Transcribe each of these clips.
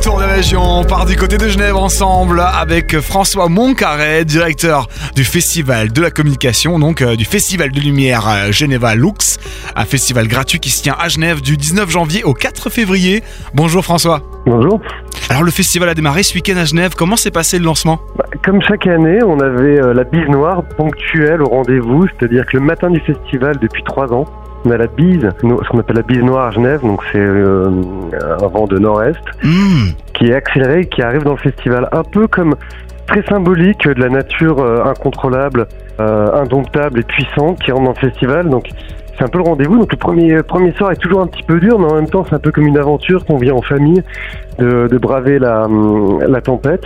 tour des régions. On part du côté de Genève ensemble avec François Moncarret, directeur du Festival de la communication, donc euh, du Festival de lumière euh, Geneva Lux, un festival gratuit qui se tient à Genève du 19 janvier au 4 février. Bonjour François. Bonjour. Alors le festival a démarré ce week-end à Genève. Comment s'est passé le lancement? Bah, Comme chaque année, on avait euh, la bise noire ponctuelle au rendez-vous, c'est-à-dire que le matin du festival, depuis trois ans, on a la bise, ce qu'on appelle la bise noire à Genève, donc c'est euh, un vent de nord-est, Hmm, qui est accéléré et qui arrive dans le festival, un peu comme très symbolique de la nature euh, incontrôlable, indomptable et puissante qui rentre dans le festival. Donc c'est un peu le rendez-vous. Donc le premier premier soir est toujours un petit peu dur, mais en même temps c'est un peu comme une aventure qu'on vit en famille, de, braver la, hum, la tempête.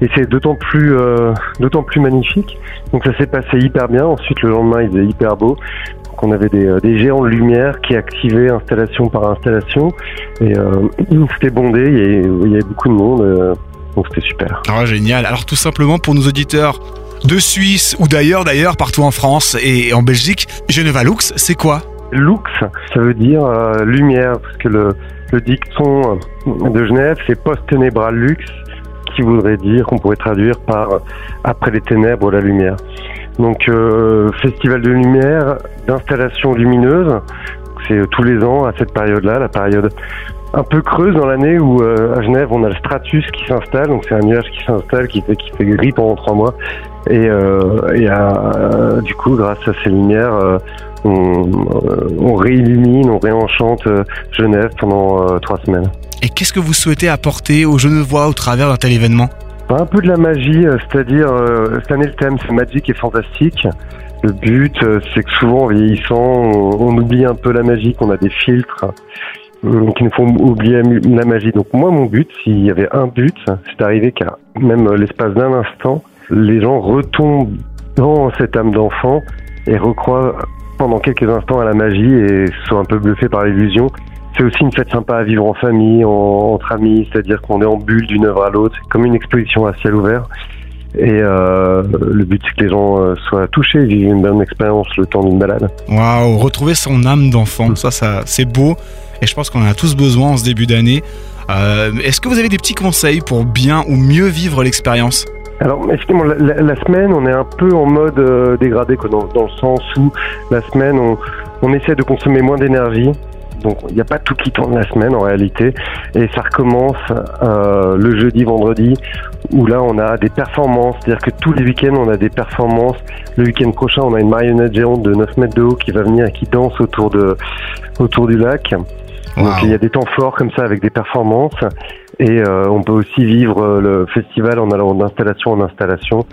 Et c'est d'autant plus euh, d'autant plus magnifique. Donc ça s'est passé hyper bien. Ensuite le lendemain il faisait hyper beau. Donc on avait des, euh, géants de lumière qui activaient installation par installation. Et euh, c'était bondé, il y, avait, il y avait beaucoup de monde. euh, donc c'était super. ah, génial. Alors tout simplement pour nos auditeurs de Suisse ou d'ailleurs, d'ailleurs, partout en France et en Belgique, Geneva Lux, c'est quoi? Lux, ça veut dire euh, lumière, parce que le, dicton de Genève, c'est post-ténébra lux, qui voudrait dire, qu'on pourrait traduire par euh, après les ténèbres, la lumière. Donc, euh, festival de lumière, d'installation lumineuse, c'est tous les ans à cette période-là, la période un peu creuse dans l'année où euh, à Genève on a le stratus qui s'installe, donc c'est un nuage qui s'installe qui fait qui fait gris pendant trois mois et, euh, et euh, du coup grâce à ces lumières euh, on, euh, on réillumine, on réenchante euh, Genève pendant euh, trois semaines. Et qu'est-ce que vous souhaitez apporter aux Genevois au travers d'un tel événement? Un peu de la magie, c'est-à-dire euh, cette année le thème c'est magique et fantastique. Le but c'est que souvent en vieillissant on, on oublie un peu la magie, qu'on a des filtres qui nous font oublier la magie. Donc moi mon but, s'il y avait un but, c'est d'arriver qu'à même euh, l'espace d'un instant, les gens retombent dans cette âme d'enfant et recroient pendant quelques instants à la magie et soient un peu bluffés par l'illusion. C'est aussi une fête sympa à vivre en famille, en- entre amis, c'est-à-dire qu'on est en bulle d'une œuvre à l'autre, comme une exposition à ciel ouvert. Et euh, le but, c'est que les gens euh, soient touchés, vivent une bonne expérience le temps d'une balade. Waouh, retrouver son âme d'enfant, ça, ça c'est beau. Et je pense qu'on en a tous besoin en ce début d'année. Euh, Est-ce que vous avez des petits conseils pour bien ou mieux vivre l'expérience? Alors, effectivement, la, la- la semaine, on est un peu en mode euh, dégradé, quoi, dans, dans le sens où la semaine, on, on essaie de consommer moins d'énergie. Donc, il n'y a pas tout qui tourne la semaine en réalité. Et ça recommence euh, le jeudi, vendredi, où là, on a des performances. C'est-à-dire que tous les week-ends, on a des performances. Le week-end prochain, on a une marionnette géante de 9 mètres de haut qui va venir et qui danse autour, de, autour du lac. Donc il y a des temps forts comme ça avec des performances et euh, on peut aussi vivre euh, le festival en allant d'installation en installation.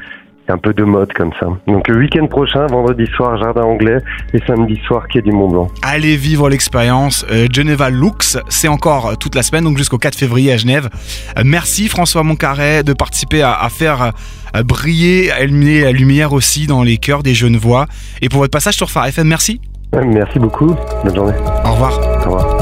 Un peu de mode comme ça. Donc le week-end prochain, vendredi soir, Jardin Anglais et samedi soir, Quai du Mont Blanc. Allez vivre l'expérience euh, Geneva Lux, c'est encore euh, toute la semaine, donc jusqu'au 4 février à Genève. Euh, merci François Moncarret de participer à, à faire euh, briller, à illuminer la lumière aussi dans les cœurs des Genevois. Et pour votre passage sur Phare FM, merci. Merci beaucoup. Bonne journée. Au revoir. Au revoir.